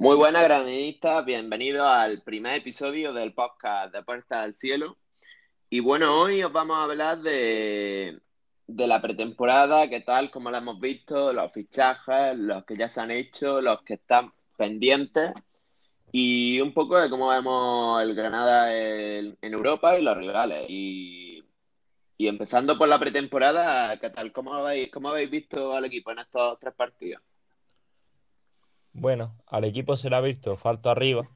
Muy buena granadista, bienvenido al primer episodio del podcast de Puerta al Cielo. Y bueno, hoy os vamos a hablar de, de la pretemporada, qué tal, cómo la hemos visto, los fichajes, los que ya se han hecho, los que están pendientes y un poco de cómo vemos el Granada en, en Europa y los rivales. Y, y empezando por la pretemporada, ¿qué tal? ¿Cómo habéis, cómo habéis visto al equipo en estos tres partidos? Bueno, al equipo se le ha visto falta arriba.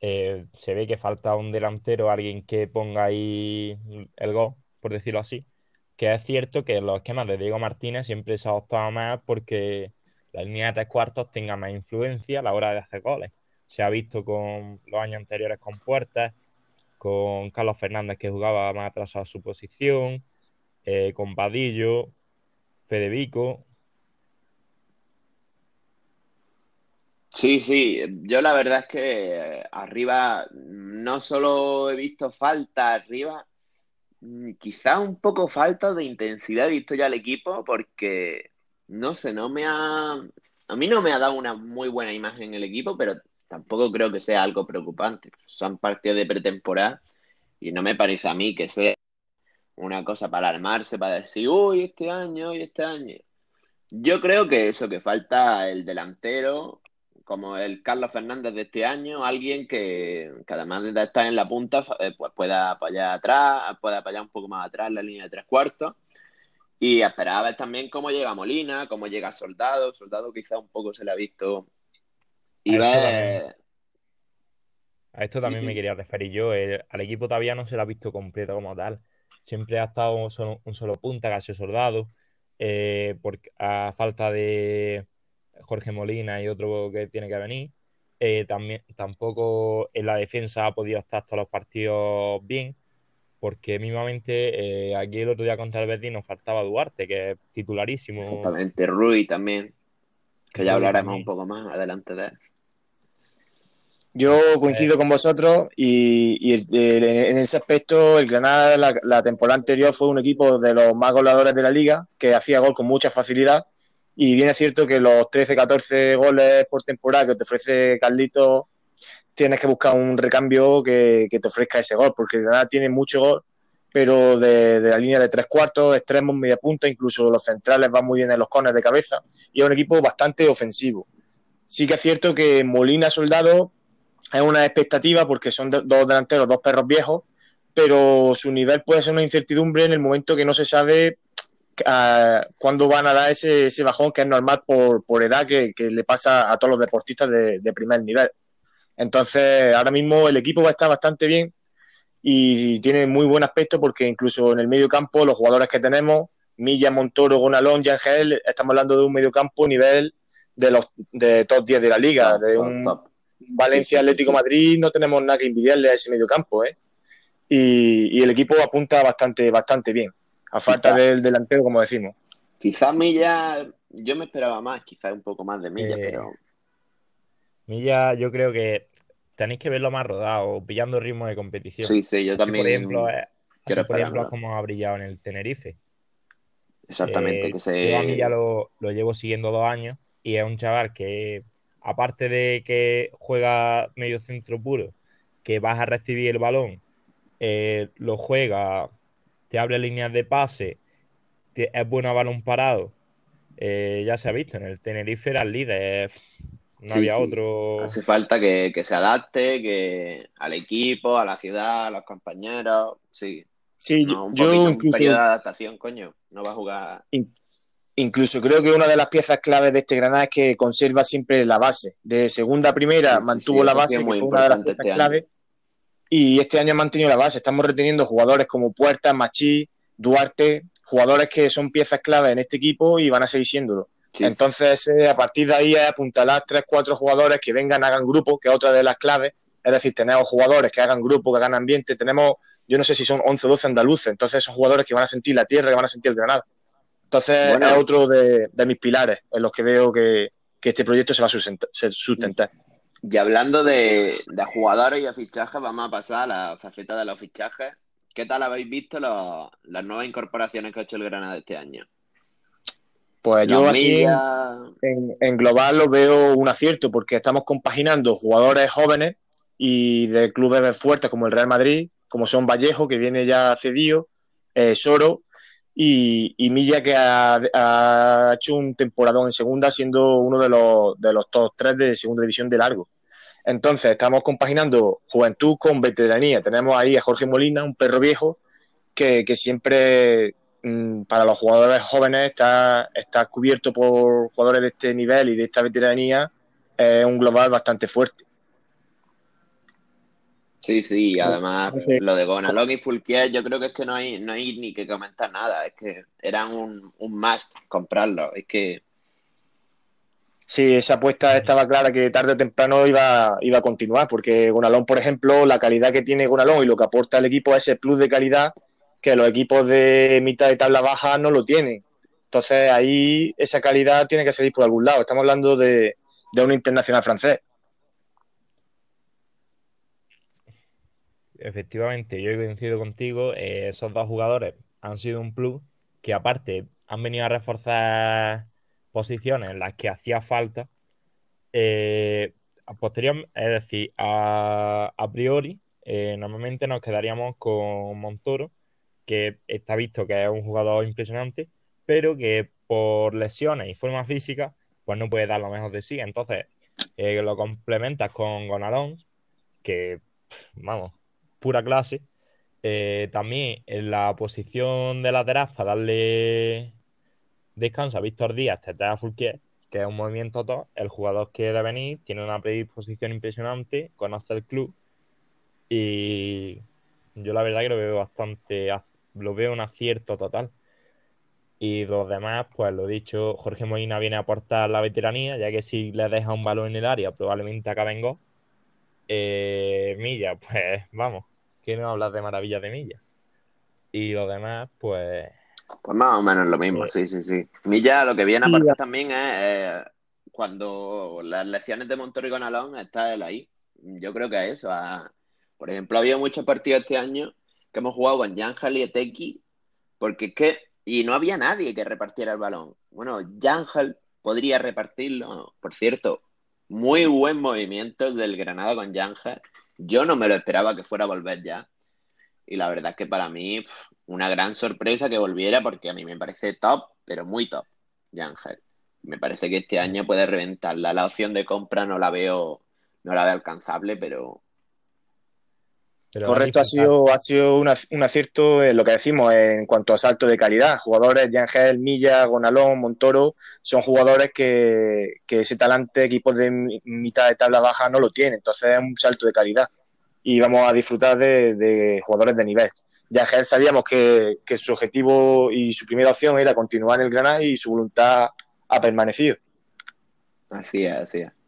Eh, se ve que falta un delantero, alguien que ponga ahí el gol, por decirlo así. Que es cierto que los esquemas de Diego Martínez siempre se ha optado más porque la línea de tres cuartos tenga más influencia a la hora de hacer goles. Se ha visto con los años anteriores con Puertas, con Carlos Fernández que jugaba más atrasado a su posición, eh, con Vadillo, Federico, Sí, sí, yo la verdad es que arriba no solo he visto falta arriba, mm, quizá un poco falta de intensidad he visto ya el equipo porque no sé, no me ha a mí no me ha dado una muy buena imagen el equipo, pero tampoco creo que sea algo preocupante. Son partidos de pretemporada y no me parece a mí que sea una cosa para alarmarse, para decir, uy, este año, uy, este año. Yo creo que eso, que falta el delantero como el Carlos Fernández de este año, alguien que, además de estar en la punta, eh, pues pueda apoyar atrás, pueda apoyar un poco más atrás en la línea de tres cuartos. Y esperaba ver también cómo llega Molina, cómo llega Soldado. Soldado quizá un poco se le ha visto. Y a esto ver. también, a esto Sí, también me sí. quería referir yo. El- al equipo todavía no se lo ha visto completo como tal. Siempre ha estado un solo, un solo punta, que sido Soldado, eh, porque a falta de Jorge Molina y otro que tiene que venir. Eh, también tampoco en la defensa ha podido estar todos los partidos bien, porque mismamente eh, aquí el otro día contra el Betis nos faltaba Duarte, que es titularísimo, Exactamente. Rui también, que ya Rui hablaremos un poco más adelante de él. Yo coincido con vosotros y, y el- el- en ese aspecto el Granada la, la temporada anterior fue un equipo de los más goleadores de la liga que hacía gol con mucha facilidad y bien es cierto que los 13, 14 goles por temporada que te ofrece Carlitos tienes que buscar un recambio que, que te ofrezca ese gol porque Granada tiene mucho gol pero de, de la línea de tres cuartos, extremos, media punta, incluso los centrales van muy bien en los cones de cabeza y es un equipo bastante ofensivo. Sí que es cierto que Molina Soldado es una expectativa porque son dos delanteros, dos perros viejos, pero su nivel puede ser una incertidumbre en el momento que no se sabe uh, cuándo van a dar ese, ese, bajón que es normal por, por edad que, que, le pasa a todos los deportistas de, de, primer nivel. Entonces, ahora mismo el equipo va a estar bastante bien y tiene muy buen aspecto porque incluso en el medio campo los jugadores que tenemos, Milla, Montoro, Gonalón, Yangel, estamos hablando de un medio campo nivel de los de top 10 de la liga, de top, un top. Valencia Atlético Madrid no tenemos nada que envidiarle a ese medio campo, ¿eh? Y, y el equipo apunta bastante, bastante bien, a falta Quizá, del delantero, como decimos. quizá Milla, yo me esperaba más, quizá un poco más de Milla, eh, pero Milla, yo creo que tenéis que verlo más rodado, pillando ritmo de competición. sí, sí, yo Así, por ejemplo, también eh, así, por ejemplo, es esperarlo. como ha brillado en el Tenerife. Exactamente, Eh, que yo a Milla se... lo, lo llevo siguiendo dos años y es un chaval que, aparte de que juega medio centro puro, que vas a recibir el balón, eh, lo juega, te abre líneas de pase, te- es bueno a balón parado. Eh, ya se ha visto, en el Tenerife era el líder, no Sí, había sí. otro. Hace falta que, que se adapte, que al equipo, a la ciudad, a los compañeros. Sí, Sí, no, un yo poquito, un incluso, periodo de adaptación, coño. No va a jugar. in- incluso creo que una de las piezas claves de este Granada es que conserva siempre la base. De segunda a primera Sí, sí, sí, mantuvo la base, que muy fue una de las importante piezas este año. claves, y este año ha mantenido la base. Estamos reteniendo jugadores como Puerta, Machí, Duarte, jugadores que son piezas claves en este equipo y van a seguir siéndolo. Sí. Entonces, eh, a partir de ahí es apuntalar tres, cuatro jugadores que vengan, hagan grupo, que es otra de las claves. Es decir, tenemos jugadores que hagan grupo, que hagan ambiente. Tenemos, yo no sé si son 11 o 12 andaluces. Entonces, son jugadores que van a sentir la tierra, que van a sentir el Granada. Entonces, es otro de, de mis pilares en los que veo que, que este proyecto se va a sustentar. Y hablando de, de jugadores y de fichajes, vamos a pasar a la faceta de los fichajes. ¿Qué tal habéis visto los- las nuevas incorporaciones que ha hecho el Granada este año? Pues yo así en, global lo veo un acierto porque estamos compaginando jugadores jóvenes y de clubes fuertes como el Real Madrid, como son Vallejo, que viene ya cedido, eh, Soro y, Milla, que ha, hecho un temporadón en segunda, siendo uno de los, de los top tres de segunda división de largo. Entonces, estamos compaginando juventud con veteranía. Tenemos ahí a Jorge Molina, un perro viejo, que, que siempre Mm, para los jugadores jóvenes está, está cubierto por jugadores de este nivel y de esta veteranía, es un global bastante fuerte. Sí, sí, además lo de Gonalón y Fulquier yo creo que es que no hay, no hay ni que comentar nada, es que eran un, un must comprarlo, es que... Sí, esa apuesta estaba clara que tarde o temprano iba, iba a continuar, porque Gonalón, por ejemplo, la calidad que tiene Gonalón y lo que aporta el equipo es ese plus de calidad que los equipos de mitad de tabla baja no lo tienen. Entonces ahí esa calidad tiene que salir por algún lado. Estamos hablando de, un internacional francés. Efectivamente, yo coincido contigo. Eh, esos dos jugadores han sido un plus que aparte han venido a reforzar posiciones en las que hacía falta. Eh, posterior, es decir, a, priori, eh, normalmente nos quedaríamos con Montoro, que está visto que es un jugador impresionante, pero que por lesiones y forma física, pues no puede dar lo mejor de sí. Entonces, eh, lo complementas con Gonalón, que, vamos, pura clase. Eh, también en la posición de lateral para darle descanso a Víctor Díaz, Fulquier, que es un movimiento top. El jugador quiere venir, tiene una predisposición impresionante, conoce el club y yo la verdad que lo veo bastante lo veo un acierto total. Y los demás, pues lo dicho, Jorge Molina viene a aportar la veteranía, ya que si le deja un balón en el área, probablemente acabe en gol. Eh, Milla, pues vamos, que no hablas de maravillas de Milla. Y los demás, pues. Pues más o menos lo mismo, pues sí, sí, sí. Milla lo que viene a aportar también es eh, cuando las lecciones de Montoro y Gonalón está él ahí. Yo creo que es eso. por ejemplo, ha habido muchos partidos este año que hemos jugado con Yanjal y Eteki, porque es que, y no había nadie que repartiera el balón. Bueno, Yanjal podría repartirlo, por cierto, muy buen movimiento del Granada con Yanjal. Yo no me lo esperaba que fuera a volver ya. Y la verdad es que para mí, una gran sorpresa que volviera, porque a mí me parece top, pero muy top, Yangel. Me parece que este año puede reventarla. La opción de compra no la veo, no la veo alcanzable, pero Correcto, ha sido, ha sido un, acierto en lo que decimos en cuanto a salto de calidad. Jugadores, Yangel, Milla, Gonalón, Montoro, son jugadores que, ese talante, equipos de mitad de tabla baja no lo tienen. Entonces es un salto de calidad y vamos a disfrutar de, jugadores de nivel. Yangel sabíamos que, que, su objetivo y su primera opción era continuar en el Granada y su voluntad ha permanecido. Así es, así es.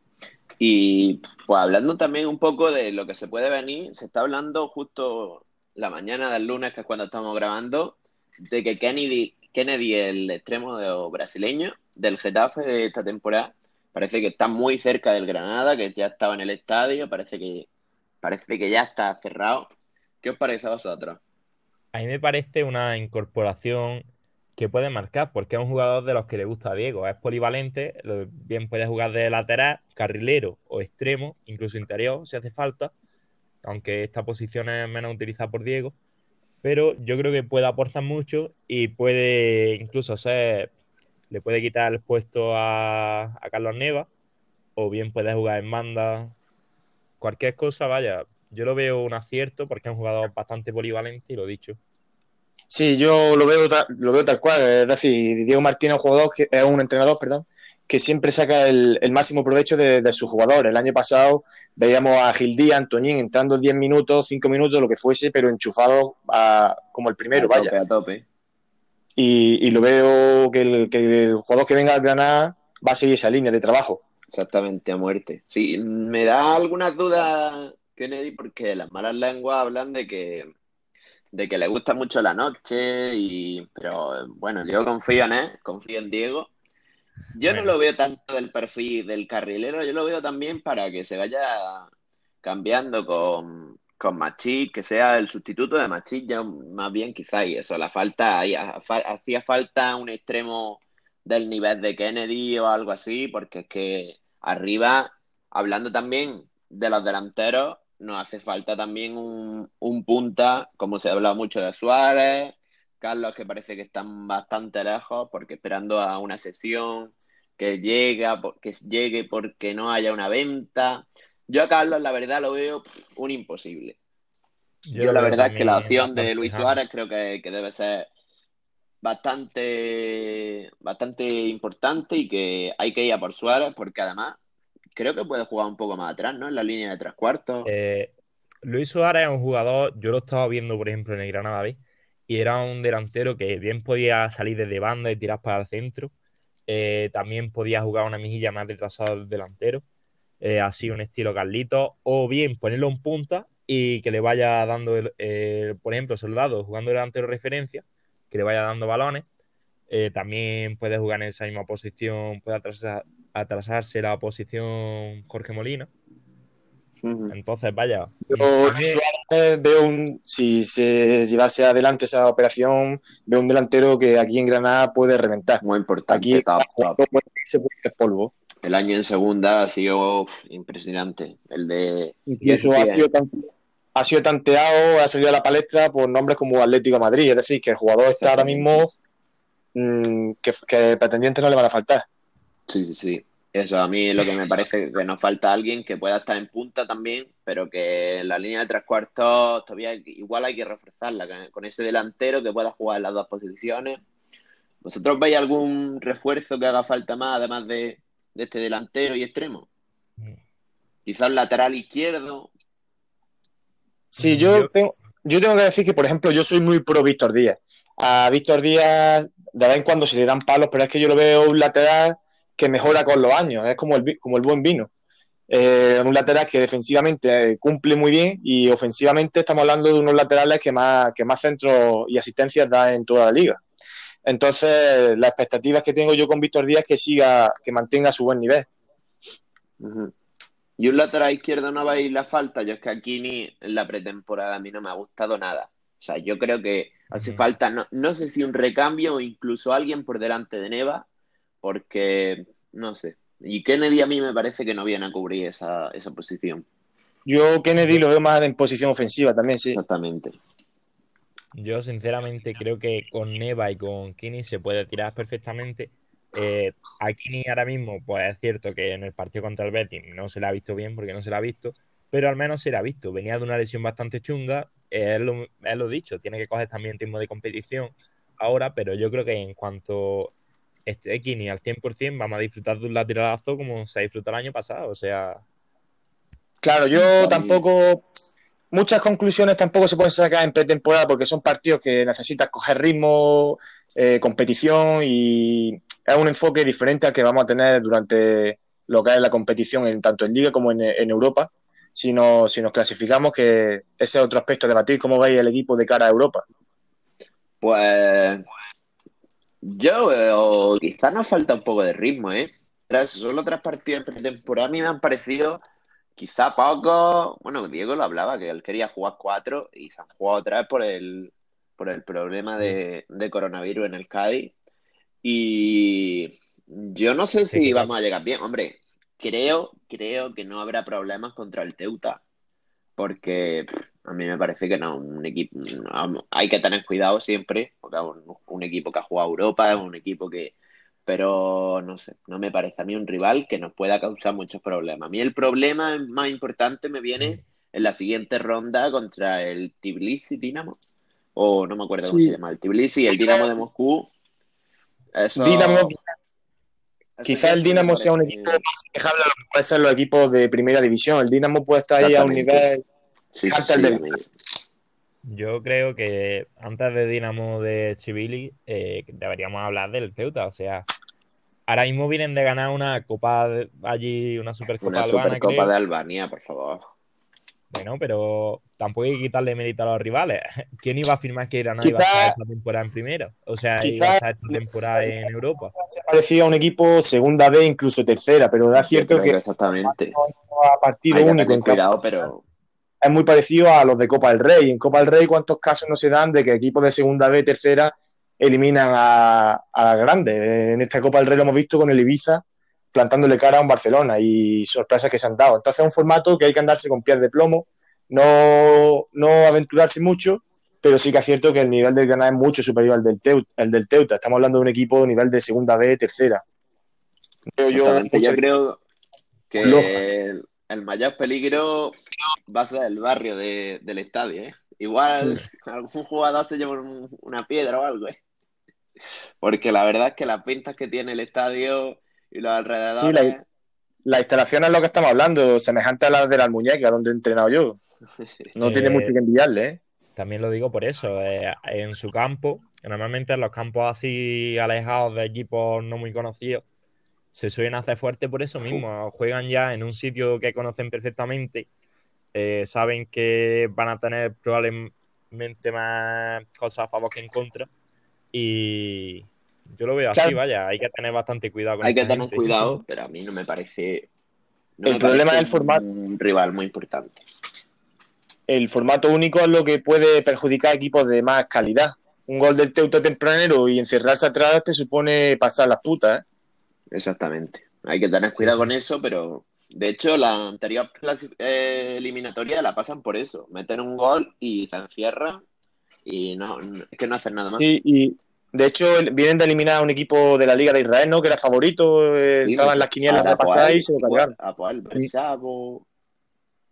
Y pues hablando también un poco de lo que se puede venir, se está hablando justo la mañana del lunes, que es cuando estamos grabando, de que Kennedy, Kennedy el extremo brasileño del Getafe de esta temporada, parece que está muy cerca del Granada, que ya estaba en el estadio, parece que, parece que ya está cerrado. ¿Qué os parece a vosotros? A mí me parece una incorporación que puede marcar, porque es un jugador de los que le gusta a Diego. Es polivalente, bien puede jugar de lateral, carrilero o extremo, incluso interior si hace falta, aunque esta posición es menos utilizada por Diego. Pero yo creo que puede aportar mucho y puede incluso ser, le puede quitar el puesto a, a Carlos Neva, o bien puede jugar en banda, cualquier cosa, vaya. Yo lo veo un acierto porque es un jugador bastante polivalente y lo dicho. Sí, yo lo veo, lo veo tal cual. Es decir, Diego Martínez es un jugador que es un entrenador, perdón, que siempre saca el, máximo provecho de, de, sus jugadores. El año pasado veíamos a Gildía, Antoñín entrando 10 minutos, 5 minutos, lo que fuese, pero enchufado como el primero, vaya. a tope. Y, lo veo que el, que el jugador que venga al Granada va a seguir esa línea de trabajo. Exactamente, a muerte. Sí, me da algunas dudas, Kennedy, porque las malas lenguas hablan de que de que le gusta mucho la noche, y pero bueno, yo confío en él, confío en Diego. Yo no lo veo tanto del perfil del carrilero, yo lo veo también para que se vaya cambiando con, con Machís, que sea el sustituto de Machís, ya más bien quizá, y eso, la falta, hacía falta un extremo del nivel de Kennedy o algo así, porque es que arriba, hablando también de los delanteros, nos hace falta también un, un punta, como se ha hablado mucho de Suárez, Carlos que parece que están bastante lejos, porque esperando a una sesión que llegue, que llegue porque no haya una venta. Yo a Carlos, la verdad, lo veo un imposible. Yo, la verdad es que la opción de Luis Suárez creo que, que, debe ser bastante, bastante importante y que hay que ir a por Suárez porque además creo que puede jugar un poco más atrás, ¿no? En la línea de tres cuartos. Eh, Luis Suárez es un jugador, yo lo estaba viendo, por ejemplo, en el Granada B, y era un delantero que bien podía salir desde banda y tirar para el centro. Eh, también podía jugar una mejilla más retrasada del delantero, eh, así un estilo Carlito, o bien ponerlo en punta y que le vaya dando, el, por ejemplo, Soldado jugando delantero referencia, que le vaya dando balones. También puede jugar en esa misma posición, puede atrasar, atrasarse la posición Jorge Molina. Entonces, vaya. Yo veo un, si se llevase adelante esa operación, veo un delantero que aquí en Granada puede reventar. Muy importante. Aquí se puede hacer polvo. El año en segunda ha sido impresionante. El de. Incluso ha sido, ha sido, tanteado, ha salido a la palestra por nombres como Atlético Madrid. Es decir, que el jugador está ahora mismo mmm, que, que pretendientes no le van a faltar. Sí, sí, sí. Eso a mí es lo que me parece que nos falta alguien que pueda estar en punta también, pero que en la línea de tres cuartos todavía igual hay que reforzarla con ese delantero que pueda jugar en las dos posiciones. ¿Vosotros veis algún refuerzo que haga falta más además de, este delantero y extremo? Mm. Quizás lateral izquierdo. Sí, yo tengo, yo tengo que decir que, por ejemplo, yo soy muy pro Víctor Díaz. A Víctor Díaz de vez en cuando se le dan palos, pero es que yo lo veo un lateral que mejora con los años, es como el, como el buen vino. Eh, un lateral que defensivamente cumple muy bien y ofensivamente estamos hablando de unos laterales que más, que más centros y asistencias da en toda la liga. Entonces, las expectativas que tengo yo con Víctor Díaz es que siga, que mantenga su buen nivel. Y un lateral izquierdo no va a ir la falta. Yo es que aquí ni en la pretemporada a mí no me ha gustado nada. O sea, yo creo que hace falta, no, no sé si un recambio o incluso alguien por delante de Neva, porque, no sé. Y Kennedy a mí me parece que no viene a cubrir esa, esa posición. Yo Kennedy lo veo más en posición ofensiva también, sí. Exactamente. Yo sinceramente creo que con Neva y con Kini se puede tirar perfectamente. Eh, a Kini ahora mismo, pues es cierto que en el partido contra el Betis no se la ha visto bien porque no se la ha visto, pero al menos se la ha visto. Venía de una lesión bastante chunga, es lo, es lo dicho, tiene que coger también ritmo de competición ahora, pero yo creo que en cuanto este Kini al 100%, vamos a disfrutar de un lateralazo como se disfrutó el año pasado. O sea. Claro, yo tampoco. Muchas conclusiones tampoco se pueden sacar en pretemporada porque son partidos que necesitas coger ritmo, eh, competición y es un enfoque diferente al que vamos a tener durante lo que es la competición en, tanto en Liga como en, Europa. Si, si nos clasificamos, que ese es otro aspecto de debatir, cómo veis el equipo de cara a Europa. Pues yo veo, quizás nos falta un poco de ritmo, ¿eh? Tras solo tres partidos de pretemporada a mí me han parecido quizá poco. Bueno, Diego lo hablaba, que él quería jugar cuatro y se han jugado otra vez por el, por el problema de, coronavirus en el Cádiz. Y yo no sé si vamos a llegar bien. Hombre, creo, creo que no habrá problemas contra el Teuta. Porque a mí me parece que no, un equipo, hay que tener cuidado siempre, porque un, un equipo que ha jugado Europa, es un equipo que, pero no sé, no me parece a mí un rival que nos pueda causar muchos problemas. A mí el problema más importante me viene en la siguiente ronda contra el Tbilisi Dinamo, o no me acuerdo cómo se llama, el Tbilisi y el Dinamo de Moscú. Dinamo, quizá el Dinamo sea un equipo más a lo que puede ser los equipos de primera división. El Dinamo puede estar ahí a un nivel yo creo que antes de Dinamo de Chivili eh, deberíamos hablar del Teuta. O sea, ahora mismo vienen de ganar una copa allí, una supercopa una Supercopa de Albania, por favor. Bueno, pero tampoco hay que quitarle mérito a los rivales. ¿Quién iba a afirmar que Granada iba a estar esta temporada en primero? O sea, iba a estar esta temporada en Europa. Se parecía a un equipo segunda B, incluso tercera, pero da cierto que, exactamente. a partido único. Cuidado, pero es muy parecido a los de Copa del Rey. En Copa del Rey, ¿cuántos casos no se dan de que equipos de segunda B, tercera, eliminan a, a grandes. En esta Copa del Rey lo hemos visto con el Ibiza plantándole cara a un Barcelona y sorpresas que se han dado. Entonces es un formato que hay que andarse con pies de plomo, no, no aventurarse mucho, pero sí que es cierto que el nivel del Granada es mucho superior al del, Teuta, el del Teuta. Estamos hablando de un equipo de nivel de segunda B, tercera. Yo, yo, creo que el, mayor peligro va a ser el barrio del estadio. ¿eh? Igual algún jugador se lleva una piedra o algo. ¿eh? Porque la verdad es que las pintas que tiene el estadio y los alrededores. Sí, la, instalación es lo que estamos hablando, semejante a la de la muñeca donde he entrenado yo. No tiene mucho que enviarle, ¿eh? También lo digo por eso, eh, en su campo, normalmente en los campos así alejados de equipos no muy conocidos, se suelen hacer fuerte por eso mismo. Juegan ya en un sitio que conocen perfectamente, eh, saben que van a tener probablemente más cosas a favor que en contra. Y, yo lo veo así, vaya, hay que tener bastante cuidado con Hay que tener cuidado, pero a mí no me parece. el problema del formato. Un rival muy importante. El formato único es lo que puede perjudicar a equipos de más calidad. Un gol del Teuto tempranero y encerrarse atrás te supone pasar las putas, ¿eh? Exactamente. Hay que tener cuidado con eso, pero de hecho la anterior eh, eliminatoria la pasan por eso. Meten un gol y se encierran y no, es que no hacen nada más. y, de hecho, vienen de eliminar a un equipo de la Liga de Israel, ¿no? Que era favorito, eh, estaba en las quinielas de pasar y se lo cargaron. Apoel, Bersabo.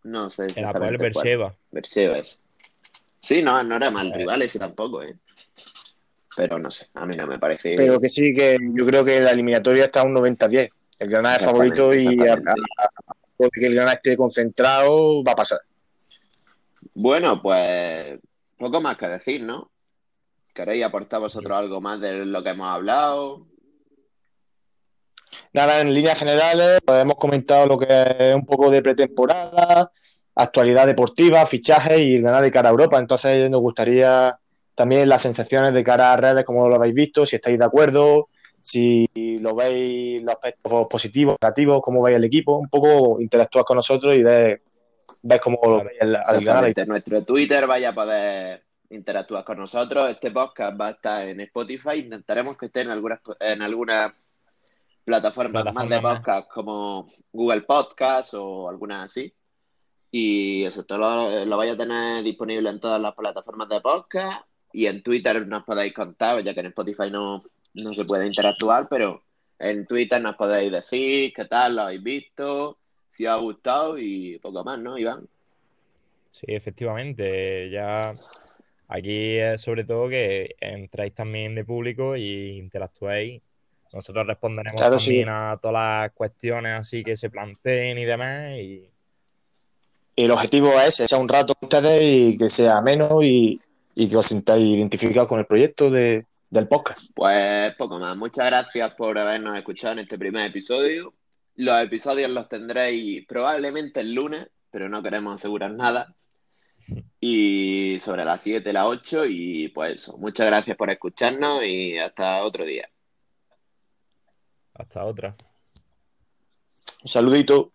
No sé. El Apoel Berseba. Berseba es. Sí, no, no era mal eh. rival ese tampoco, ¿eh? Pero no sé, a mí no me parece. Pero que sí, que yo creo que la eliminatoria está a un 90-10. El Granada es favorito y a, que el Granada esté concentrado, va a pasar. Bueno, pues poco más que decir, ¿no? ¿Queréis aportar vosotros algo más de lo que hemos hablado? Nada, en líneas generales, pues hemos comentado lo que es un poco de pretemporada, actualidad deportiva, fichajes y ganar de cara a Europa. Entonces nos gustaría también las sensaciones de cara a redes, como lo habéis visto, si estáis de acuerdo, si lo veis los aspectos positivos, negativos, cómo veis el equipo, un poco interactuar con nosotros y ver, cómo lo veis el, el Nuestro Twitter vaya a poder interactúas con nosotros. Este podcast va a estar en Spotify. Intentaremos que esté en algunas, en algunas plataformas más de podcast como Google Podcast o algunas así. Y eso, todo lo, lo vais a tener disponible en todas las plataformas de podcast. Y en Twitter nos podéis contar, ya que en Spotify no, no se puede interactuar, pero en Twitter nos podéis decir qué tal lo habéis visto, si os ha gustado y poco más, ¿no, Iván? Sí, efectivamente. Ya Aquí es sobre todo que entráis también de público y interactuéis. Nosotros responderemos también a todas las cuestiones así que se planteen y demás. Y... el objetivo es echar un rato con ustedes y que sea menos y, que os sintáis identificados con el proyecto de, del podcast. Pues poco más. Muchas gracias por habernos escuchado en este primer episodio. Los episodios los tendréis probablemente el lunes, pero no queremos asegurar nada y sobre las 7, las 8 y pues eso. Muchas gracias por escucharnos y hasta otro día. Hasta otra. Un saludito.